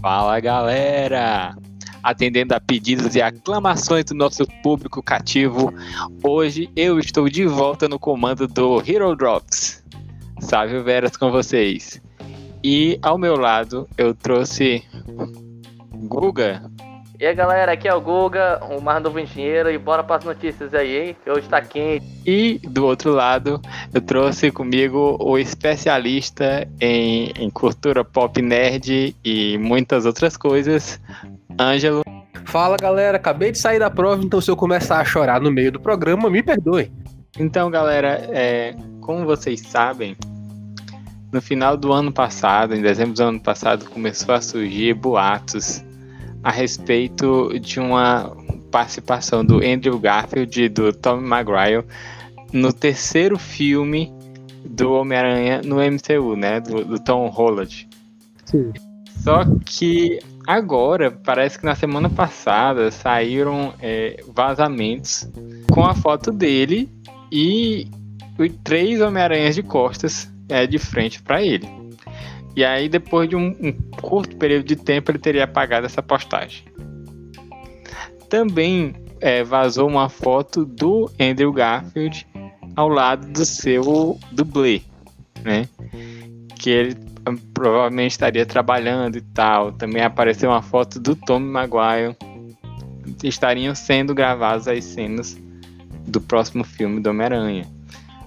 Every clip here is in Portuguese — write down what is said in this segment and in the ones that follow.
Fala galera! Atendendo a pedidos e aclamações do nosso público cativo, hoje eu estou de volta no comando do Hero Drops. Salve Veras com vocês. E ao meu lado eu trouxe Guga. E aí galera, aqui é o Guga, o mais novo engenheiro, e bora para as notícias aí, hein? Que hoje tá quente. E do outro lado, eu trouxe comigo o especialista em, em cultura pop nerd e muitas outras coisas, Ângelo. Fala galera, acabei de sair da prova, então se eu começar a chorar no meio do programa, me perdoe. Então, galera, é, como vocês sabem, no final do ano passado, em dezembro do ano passado, começou a surgir boatos a respeito de uma participação do Andrew Garfield e do Tom Maguire no terceiro filme do Homem-Aranha no MCU, né? Do, do Tom Holland. Sim. Só que agora, parece que na semana passada saíram é, vazamentos com a foto dele e os três Homem-Aranhas de costas é, de frente para ele. E aí, depois de um, um, curto período de tempo, ele teria apagado essa postagem. Também é, vazou uma foto do Andrew Garfield ao lado do seu dublê, né? Que ele hum, provavelmente estaria trabalhando e tal. Também apareceu uma foto do Tom Maguire. Estariam sendo gravadas as cenas do próximo filme do Homem-Aranha.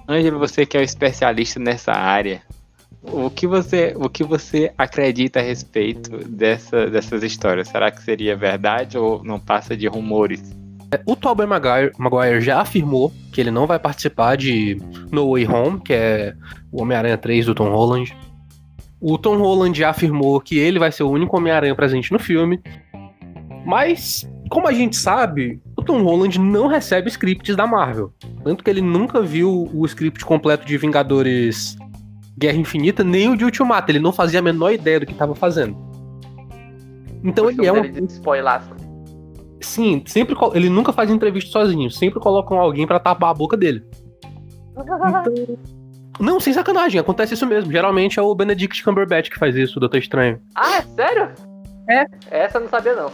Ângelo, você que é o especialista nessa área, o que você, o que você acredita a respeito dessa, dessas histórias? Será que seria verdade ou não passa de rumores? O Tobey Maguire, Maguire já afirmou que ele não vai participar de No Way Home, que é o Homem-Aranha 3 do Tom Holland. O Tom Holland já afirmou que ele vai ser o único Homem-Aranha presente no filme. Mas, como a gente sabe, o Tom Holland não recebe scripts da Marvel. Tanto que ele nunca viu o script completo de Vingadores Guerra Infinita, nem o de Ultimato. Ele não fazia a menor ideia do que estava fazendo. Então ele é um. Spoiler. Sim, sempre ele nunca faz entrevista sozinho. Sempre colocam alguém para tapar a boca dele. Então... Não, sem sacanagem, acontece isso mesmo. Geralmente é o Benedict Cumberbatch que faz isso, o Doutor Estranho. Ah, é sério? É. Essa eu não sabia, não.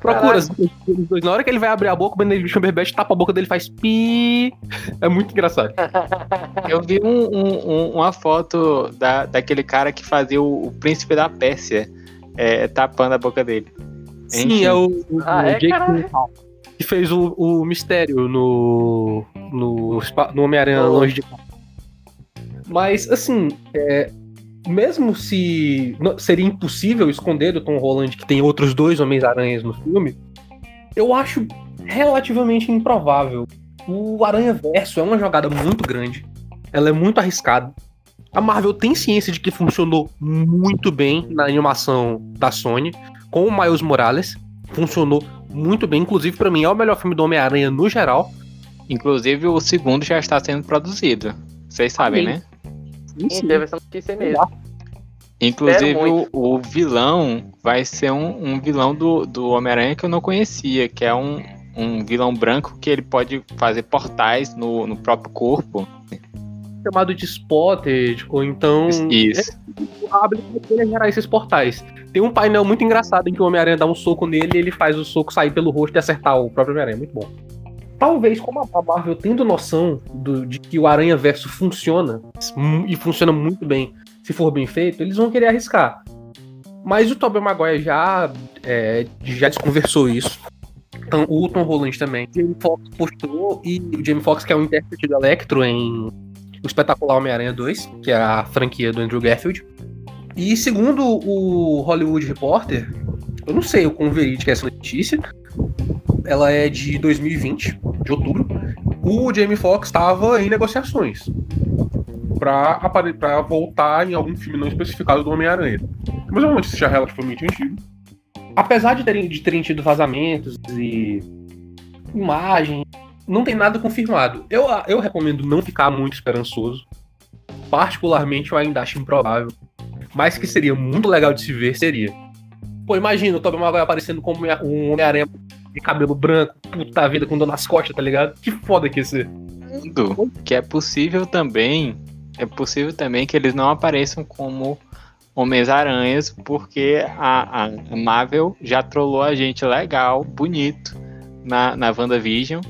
Procura os dois. Na hora que ele vai abrir a boca, o Benedict Cumberbatch tapa a boca dele e faz pi. É muito engraçado. Eu vi um, um, uma foto da, daquele cara que fazia o, o príncipe da Pérsia é, tapando a boca dele. Sim, Enfim. é o, o, ah, o é, Jake que fez o, o mistério no, no, no Homem-Aranha oh. Longe de Casa. Mas, assim, é, mesmo se seria impossível esconder do Tom Holland que tem outros dois Homens-Aranhas no filme, eu acho relativamente improvável. O Aranha Verso é uma jogada muito grande, ela é muito arriscada. A Marvel tem ciência de que funcionou muito bem na animação da Sony com o Miles Morales, funcionou muito bem, inclusive para mim é o melhor filme do Homem-Aranha no geral. Inclusive o segundo já está sendo produzido. Vocês sabem, Amém. né? Sim, sim. teve essa notícia mesmo. Inclusive, o, o, vilão vai ser um, um vilão do, do Homem-Aranha que eu não conhecia, que é um, um vilão branco que ele pode fazer portais no, no próprio corpo. Chamado de Spotted, ou então. Isso. A habilidade dele é gerar esses portais. Tem um painel muito engraçado em que o Homem-Aranha dá um soco nele e ele faz o soco sair pelo rosto e acertar o próprio Homem-Aranha. Muito bom. Talvez, como a Marvel tendo noção do, de que o Aranha Verso funciona, e funciona muito bem, se for bem feito, eles vão querer arriscar. Mas o Tobey Maguire já, é, já desconversou isso. Então, o Tom Holland também. O Jamie Foxx postou, e o Jamie Foxx, que é o intérprete do Electro em O Espetacular Homem-Aranha 2, que é a franquia do Andrew Garfield. E segundo o Hollywood Reporter, eu não sei o quão verídica é essa notícia, ela é de 2020, de outubro. O Jamie Foxx estava em negociações para voltar em algum filme não especificado do Homem-Aranha. Mas é uma notícia relativamente antiga. Apesar de terem, de terem tido vazamentos e imagens, não tem nada confirmado. Eu, eu recomendo não ficar muito esperançoso. Particularmente, eu ainda acho improvável. Mas que seria muito legal de se ver, seria. Pô, imagina o Tobey Maguire aparecendo como um Homem-Aranha de cabelo branco, puta vida, com dor nas costas, tá ligado? Que foda que ser. Que é possível também. É possível também que eles não apareçam como Homens-Aranhas, porque a, a Marvel já trollou a gente legal, bonito, na, na WandaVision.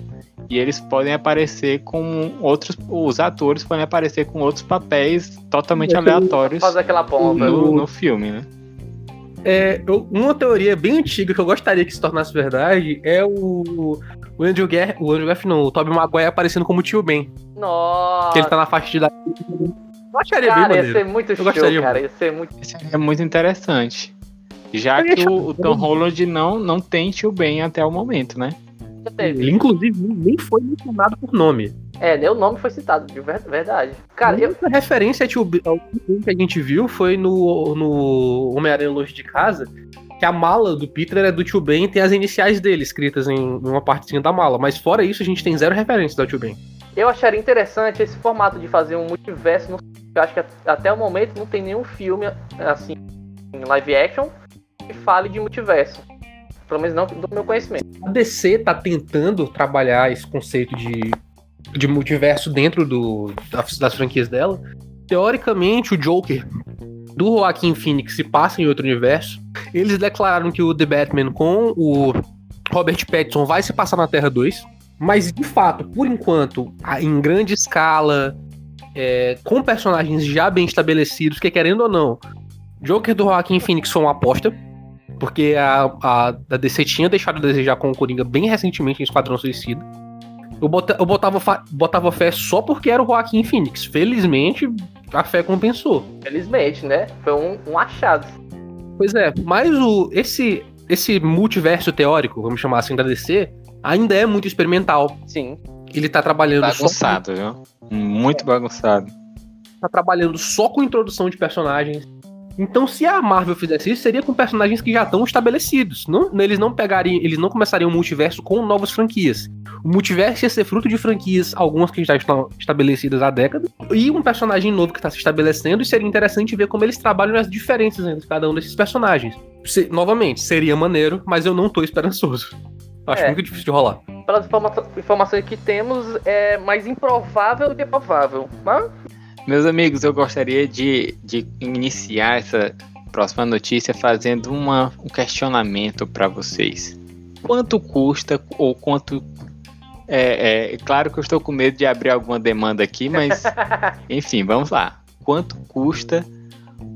E eles podem aparecer com outros. Os atores podem aparecer com outros papéis totalmente aleatórios Fazer aquela bomba. no, no filme, né? É, eu- uma teoria bem antiga que eu gostaria que se tornasse verdade é o. O Andrew Garfield, o Andrew Garfield não, o Tobey Maguire aparecendo como tio Ben. Nossa. Que ele tá na faixa de idade. Eu acharia bem Cara, ia maneiro. ser muito show, gostaria cara. Ia ser muito. Isso é muito interessante. Já Eu ia que o, o Tom Holland não, não tem tio Ben até o momento, né? Já teve. Ele, inclusive, nem foi mencionado por nome. É, nem o nome foi citado, de ver- verdade. Cara, a eu. única referência ao Ben que a gente viu foi no, no Homem-Aranha Longe de Casa, que a mala do Peter é do tio Ben e tem as iniciais dele escritas em uma partezinha da mala. Mas fora isso, a gente tem zero referências ao tio Ben. Eu acharia interessante esse formato de fazer um multiverso. no- Eu acho que at- até o momento não tem nenhum filme assim em live action que fale de multiverso. Pelo menos não do meu conhecimento. A DC tá tentando trabalhar esse conceito de, de multiverso dentro do, das, das franquias dela. Teoricamente, o Joker do Joaquim Phoenix se passa em outro universo. Eles declararam que o The Batman com o Robert Pattinson vai se passar na Terra 2. Mas, de fato, por enquanto, em grande escala, é, com personagens já bem estabelecidos, que querendo ou não, Joker do Joaquim Phoenix foi uma aposta. Porque a, a, a DC tinha deixado a desejar com o Coringa bem recentemente em Esquadrão Suicida. Eu, bota, eu botava, fa- botava fé só porque era o Joaquim Phoenix. Felizmente, a fé compensou. Felizmente, né? Foi um, um achado. Pois é, mas o, esse, esse multiverso teórico, vamos chamar assim, da DC, ainda é muito experimental. Sim. Ele tá trabalhando só Bagunçado, viu? Muito bagunçado. tá trabalhando só com introdução de personagens. Então, se a Marvel fizesse isso, seria com personagens que já estão estabelecidos. Não, eles não pegariam, eles não começariam o multiverso com novas franquias. O multiverso ia ser fruto de franquias, algumas que já estão estabelecidas há décadas, e um personagem novo que está se estabelecendo, e seria interessante ver como eles trabalham as diferenças entre cada um desses personagens. Se- novamente, seria maneiro, mas eu não tô esperançoso. Acho É. muito difícil de rolar. Pelas informa informações que temos, é mais improvável do que provável. Mas Meus amigos, eu gostaria de, de iniciar essa próxima notícia fazendo uma, um questionamento para vocês. Quanto custa ou quanto. É, é, claro que eu estou com medo de abrir alguma demanda aqui, mas enfim, vamos lá. Quanto custa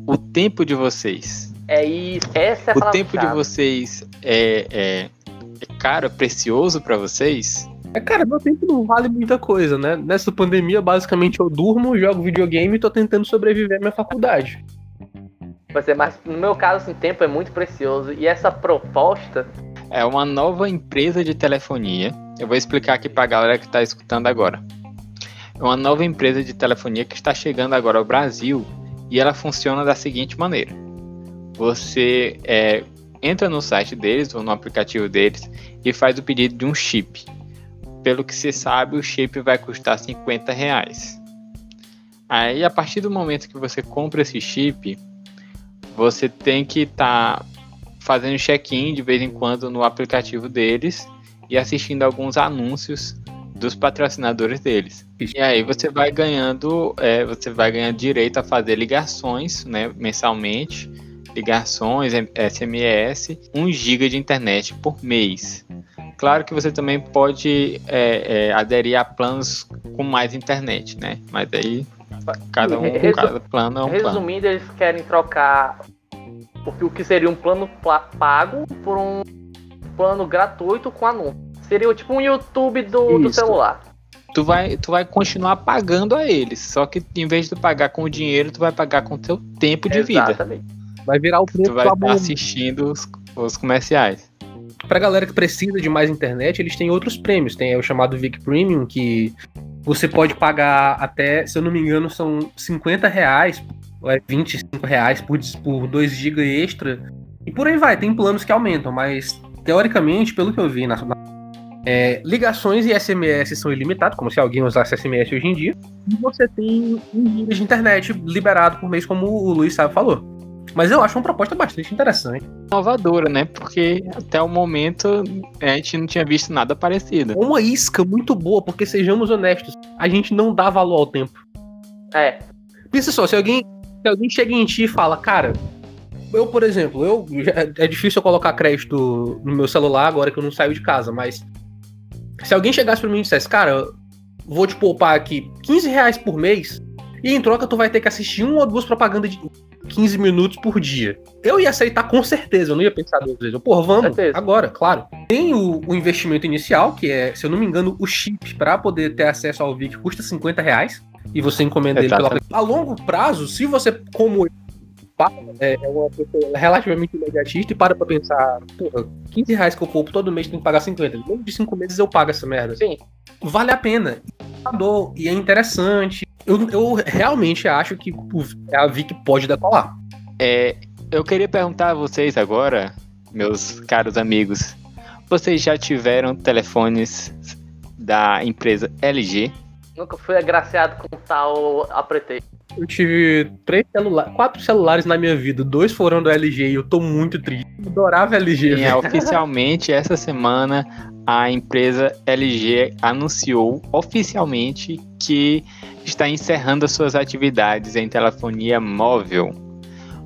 o tempo de vocês? é isso. Essa é a O tempo de chave. vocês é, é, é caro, é precioso para vocês? É, cara, meu tempo não vale muita coisa, né? Nessa pandemia, basicamente, eu durmo, jogo videogame e tô tentando sobreviver à minha faculdade. Vai ser mais, no meu caso, assim, tempo é muito precioso. E essa proposta, É uma nova empresa de telefonia. Eu vou explicar aqui para a galera que está escutando agora. É uma nova empresa de telefonia que está chegando agora ao Brasil e ela funciona da seguinte maneira: você é, entra no site deles ou no aplicativo deles e faz o pedido de um chip. Pelo que se sabe, o chip vai custar 50 reais. Aí, a partir do momento que você compra esse chip, você tem que estar fazendo check-in de vez em quando no aplicativo deles e assistindo alguns anúncios dos patrocinadores deles. E aí você vai ganhando, é, você vai ganhando direito a fazer ligações, né, mensalmente, ligações, SMS, 1 GB de internet por mês. Claro que você também pode é, é, aderir a planos com mais internet, né? Mas aí cada um, Resu- cada plano é um plano. resumindo, eles querem trocar o que- o que seria um plano pla- pago por um plano gratuito com anúncio. Seria tipo um YouTube do, do celular. tu vai, tu vai continuar pagando a eles. Só que em vez de tu pagar com o dinheiro, tu vai pagar com o teu tempo de vida. Exatamente. Vai virar o Tu preço vai do estar assistindo os, os comerciais. Pra galera que precisa de mais internet, eles têm outros prêmios. Tem o chamado Vic Premium, que você pode pagar até, se eu não me engano, são 50 reais, ou é 25 reais por, por 2 GB extra. E por aí vai, tem planos que aumentam, mas teoricamente, pelo que eu vi na. na- é, ligações e SMS são ilimitados, como se alguém usasse SMS hoje em dia. E você tem 1 GB de internet liberado por mês, como o Luiz Sábio falou. Mas eu acho uma proposta bastante interessante. Inovadora, né? Porque até o momento a gente não tinha visto nada parecido. É uma isca muito boa, porque sejamos honestos, a gente não dá valor ao tempo. É, Pensa só, se alguém. Se alguém chega em ti e fala, cara, eu, por exemplo, eu é difícil eu colocar crédito no meu celular agora que eu não saio de casa, mas se alguém chegasse pra mim e dissesse, cara, vou te poupar aqui 15 reais por mês, e em troca tu vai ter que assistir uma ou duas propagandas de 15 minutos por dia. Eu ia aceitar com certeza, eu não ia pensar duas vezes. Eu, Porra, vamos, certeza. agora, claro. Tem o, o, investimento inicial, que é, se eu não me engano, o chip para poder ter acesso ao VIC custa 50 reais. E você encomenda Exato. ele pela. A longo prazo, se você, como é, é uma pessoa relativamente imediatista e para pra pensar, porra, 15 reais que eu poupo todo mês tem que pagar 50. Menos de 5 meses eu pago essa merda. Sim. Vale a pena. E é interessante. Eu, eu realmente acho que a Vic pode decolar. É, eu queria perguntar a vocês agora, meus caros amigos, vocês já tiveram telefones da empresa LG? Nunca fui agraciado com tal apretei. Eu tive três celulares, quatro celulares na minha vida. Dois foram do LG e eu tô muito triste. Eu adorava LG. Sim, é, oficialmente, essa semana, a empresa LG anunciou oficialmente que está encerrando as suas atividades em telefonia móvel,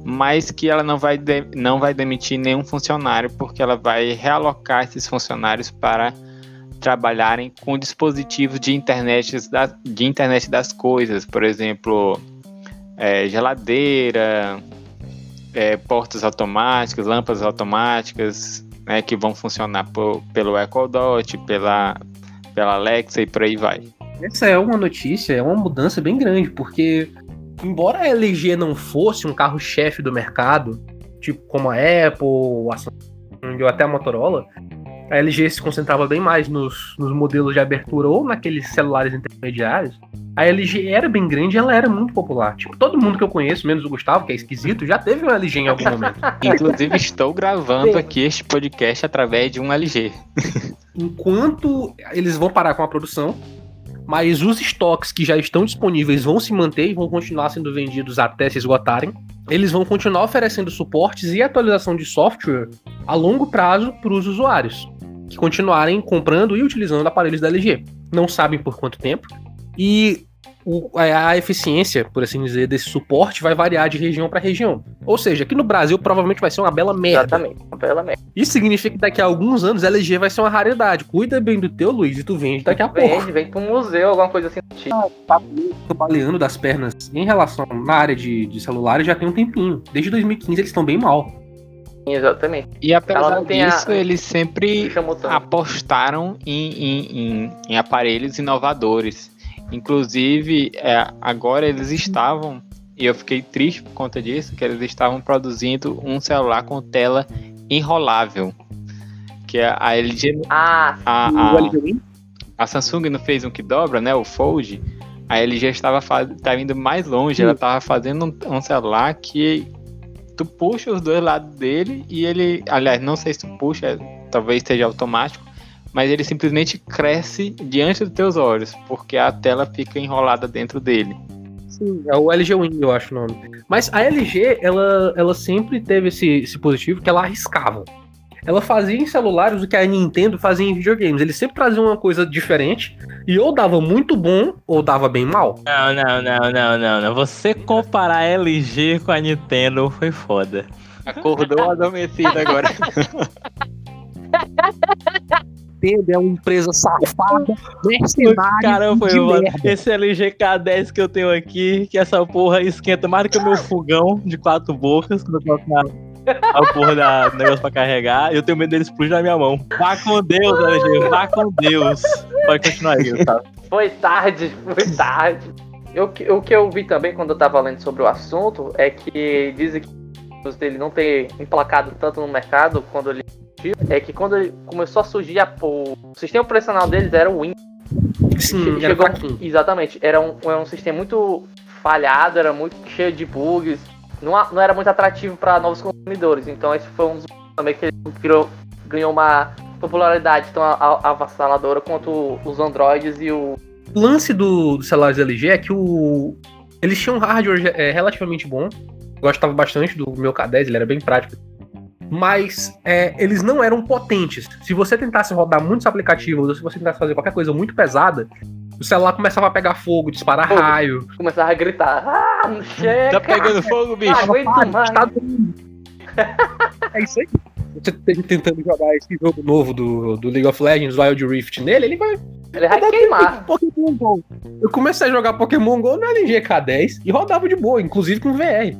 mas que ela não vai, de, não vai demitir nenhum funcionário, porque ela vai realocar esses funcionários para trabalharem com dispositivos de internet, da, de internet das coisas, por exemplo, é, geladeira, é, portas automáticas, lâmpadas automáticas, né, que vão funcionar por, pelo Echo Dot, pela, pela Alexa e por aí vai. Essa é uma notícia, é uma mudança bem grande, porque embora a LG não fosse um carro-chefe do mercado, tipo como a Apple, a Samsung ou até a Motorola, a LG se concentrava bem mais nos, nos modelos de abertura ou naqueles celulares intermediários. A LG era bem grande e ela era muito popular. Tipo, todo mundo que eu conheço, menos o Gustavo, que é esquisito, já teve um LG em algum momento. Inclusive, estou gravando Sim. aqui este podcast através de um LG. Enquanto eles vão parar com a produção, mas os estoques que já estão disponíveis vão se manter e vão continuar sendo vendidos até se esgotarem. Eles vão continuar oferecendo suportes e atualização de software a longo prazo para os usuários que continuarem comprando e utilizando aparelhos da LG. Não sabem por quanto tempo. E o, a eficiência, por assim dizer, desse suporte vai variar de região para região. Ou seja, aqui no Brasil provavelmente vai ser uma bela merda. Exatamente, uma bela merda. Isso significa que daqui a alguns anos a LG vai ser uma raridade. Cuida bem do teu, Luiz, e tu vende daqui a vende, pouco. Vende, vem pro museu, alguma coisa assim. Ah, tá baleando das pernas em relação na área de, de celulares já tem um tempinho. Desde 2015 eles estão bem mal. Exatamente. E apesar disso, a... eles sempre apostaram em, em, em, em aparelhos inovadores. Inclusive, é, agora eles estavam, e eu fiquei triste por conta disso, que eles estavam produzindo um celular com tela enrolável. Que é a LG. Ah, a, a, a, Samsung não fez um que dobra, né? O Fold. A LG estava, faz, estava indo mais longe, sim. ela estava fazendo um, um celular que tu puxa os dois lados dele e ele, aliás, não sei se tu puxa, talvez seja automático, mas ele simplesmente cresce diante dos teus olhos, porque a tela fica enrolada dentro dele. Sim, é o LG Wing, eu acho o nome. Mas a LG, ela, ela sempre teve esse, esse positivo que ela arriscava. Ela fazia em celulares o que a Nintendo fazia em videogames. Eles sempre traziam uma coisa diferente e ou dava muito bom ou dava bem mal. Não, não, não, não, não, não. Você comparar a LG com a Nintendo foi foda. Acordou adormecido agora. Nintendo é uma empresa safada, mercenária. Caramba, esse LG K10 que eu tenho aqui, que essa porra esquenta mais do que o meu fogão de quatro bocas, quando eu colocar a porra da negócio pra carregar, eu tenho medo dele explodir na minha mão. Vá com Deus, LG, vá com Deus. Pode continuar aí, tá? Foi tarde, foi tarde. Eu, o que eu vi também quando eu tava lendo sobre o assunto é que dizem que dele não ter emplacado tanto no mercado quando ele é que quando ele começou a surgir a, o sistema operacional deles era o Windows. Sim, chegou, era exatamente, era um, era um sistema muito falhado, era muito cheio de bugs, não, não era muito atrativo para novos consumidores. Então esse foi um dos também que ele ganhou uma popularidade tão avassaladora quanto os Androids e o. O lance do, do celulares LG é que o eles tinham um hardware é, relativamente bom. Gostava bastante do meu K10, ele era bem prático mas é, eles não eram potentes. Se você tentasse rodar muitos aplicativos, ou se você tentasse fazer qualquer coisa muito pesada, o celular começava a pegar fogo, disparar Fogo. raio. Começava a gritar. Ah, não chega! Tá pegando fogo, Não bicho. aguento Para, mais. doendo. é isso aí. Você tentando jogar esse jogo novo do, do League of Legends, Wild Rift, nele, ele vai Ele vai queimar. Pokémon GO. Eu comecei a jogar Pokémon GO no LG K10 e rodava de boa, inclusive com VR.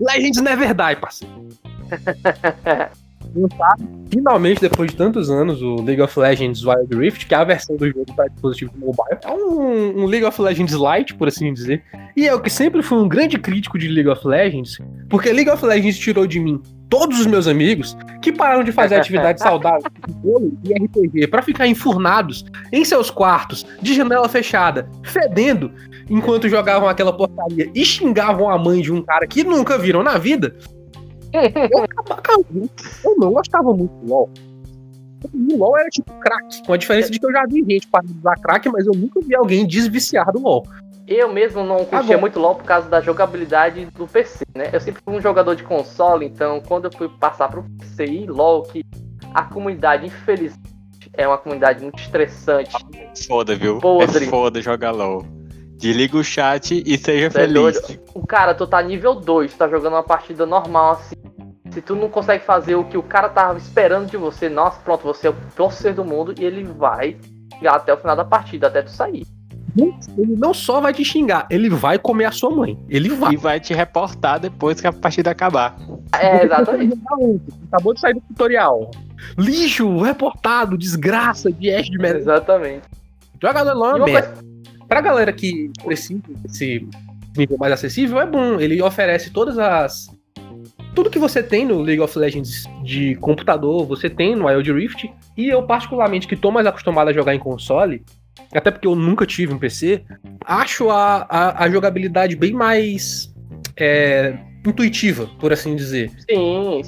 Legends Never Die, parceiro. Lançado, finalmente, depois de tantos anos, o League of Legends Wild Rift, que é a versão do jogo para dispositivo mobile. É um, um League of Legends Lite, por assim dizer. E eu que sempre fui um grande crítico de League of Legends, porque League of Legends tirou de mim todos os meus amigos que pararam de fazer atividade saudável de vôlei e RPG para ficar enfurnados em seus quartos, de janela fechada, fedendo, enquanto jogavam aquela porcaria e xingavam a mãe de um cara que nunca viram na vida. Eu, acabava- eu não gostava muito do LoL. O LoL era tipo crack, com a diferença de que eu já vi gente parando de usar crack, mas eu nunca vi alguém desviciar do LoL. Eu mesmo não curtia Agora- muito LoL por causa da jogabilidade do PC, né? Eu sempre fui um jogador de console, então quando eu fui passar pro PC e LoL, que a comunidade, infelizmente, é uma comunidade muito estressante. Foda, viu? Podre. É foda jogar LOL. Desliga o chat e seja Você é feliz. doido? O cara, tu tá nível 2, tu tá jogando uma partida normal assim. Se tu não consegue fazer o que o cara tava esperando de você, nossa, pronto, você é o pior ser do mundo e ele vai chegar até o final da partida, até tu sair. Ele não só vai te xingar, ele vai comer a sua mãe. Ele vai. E vai te reportar depois que a partida acabar. É, exatamente. Acabou de sair do tutorial. Lixo, reportado, desgraça, de Ash de merda. exatamente. Jogador é E uma uma merda. Pra galera que precisa desse nível mais acessível, é bom. Ele oferece todas as. Tudo que você tem no League of Legends de computador, você tem no Wild Rift. E eu, particularmente, que tô mais acostumado a jogar em console, até porque eu nunca tive um PC, acho a, a, a jogabilidade bem mais é, intuitiva, por assim dizer. Sim.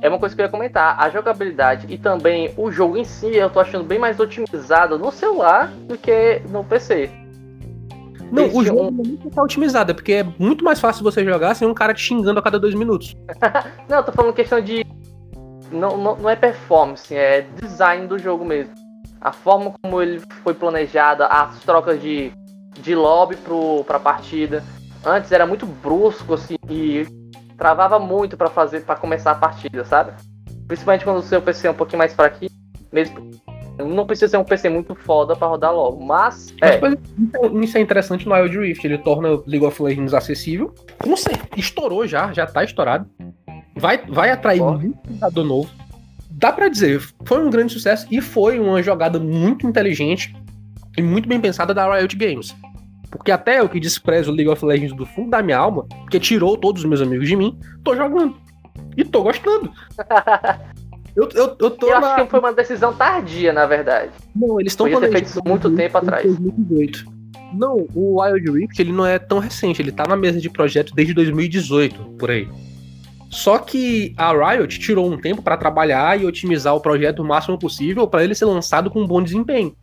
É uma coisa que eu ia comentar. A jogabilidade e também o jogo em si, eu tô achando bem mais otimizado no celular do que no PC. Não, Esse o jogo não tá otimizado, é porque é muito mais fácil você jogar sem um cara te xingando a cada dois minutos. Não, eu tô falando questão de. Não, não, não é performance, é design do jogo mesmo. A forma como ele foi planejada, as trocas de, de lobby pro, pra partida. Antes era muito brusco, assim, e travava muito pra fazer para começar a partida, sabe? Principalmente quando o seu PC é um pouquinho mais fraquinho. Mesmo. Não precisa ser um PC muito foda pra rodar logo. Mas. Mas, É, exemplo, isso é- interessante no Wild Rift, ele torna o League of Legends acessível. Não sei, estourou já, já tá estourado. Vai, vai atrair Ó. muito jogador novo. Dá pra dizer, foi um grande sucesso e foi uma jogada muito inteligente e muito bem pensada da Riot Games. Porque até eu que desprezo o League of Legends do fundo da minha alma, porque tirou todos os meus amigos de mim, tô jogando. E tô gostando. Eu, eu, eu tô eu na... acho que foi uma decisão tardia, na verdade. Não, eles estão ter feito isso muito tempo atrás. 2018. Não, o Wild Rift ele não é tão recente, ele tá na mesa de projeto desde 2018, por aí. Só que a Riot tirou um tempo pra trabalhar e otimizar o projeto o máximo possível pra ele ser lançado com um bom desempenho.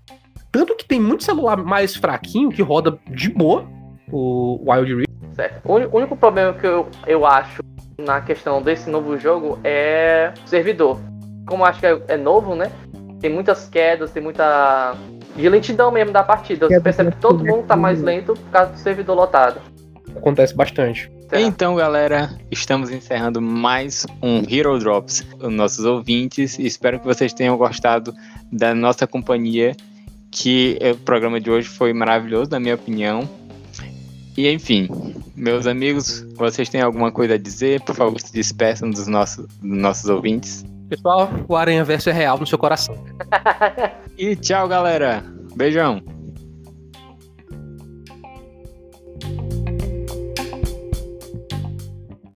Tanto que tem muito celular mais fraquinho que roda de boa o Wild Rift. Certo. O único problema que eu, eu acho na questão desse novo jogo é o servidor. Como eu acho que é, é novo, né? Tem muitas quedas, tem muita. de lentidão mesmo da partida. Você percebe que todo mundo tá mais lento por causa do servidor lotado. Acontece bastante. Então, galera, estamos encerrando mais um Hero Drops. Os nossos ouvintes, espero que vocês tenham gostado da nossa companhia, que o programa de hoje foi maravilhoso, na minha opinião. E enfim, meus amigos, vocês têm alguma coisa a dizer? Por favor, se despeçam dos nossos, dos nossos ouvintes. Pessoal, o Aranha Verso é real no seu coração. E tchau, galera. Beijão.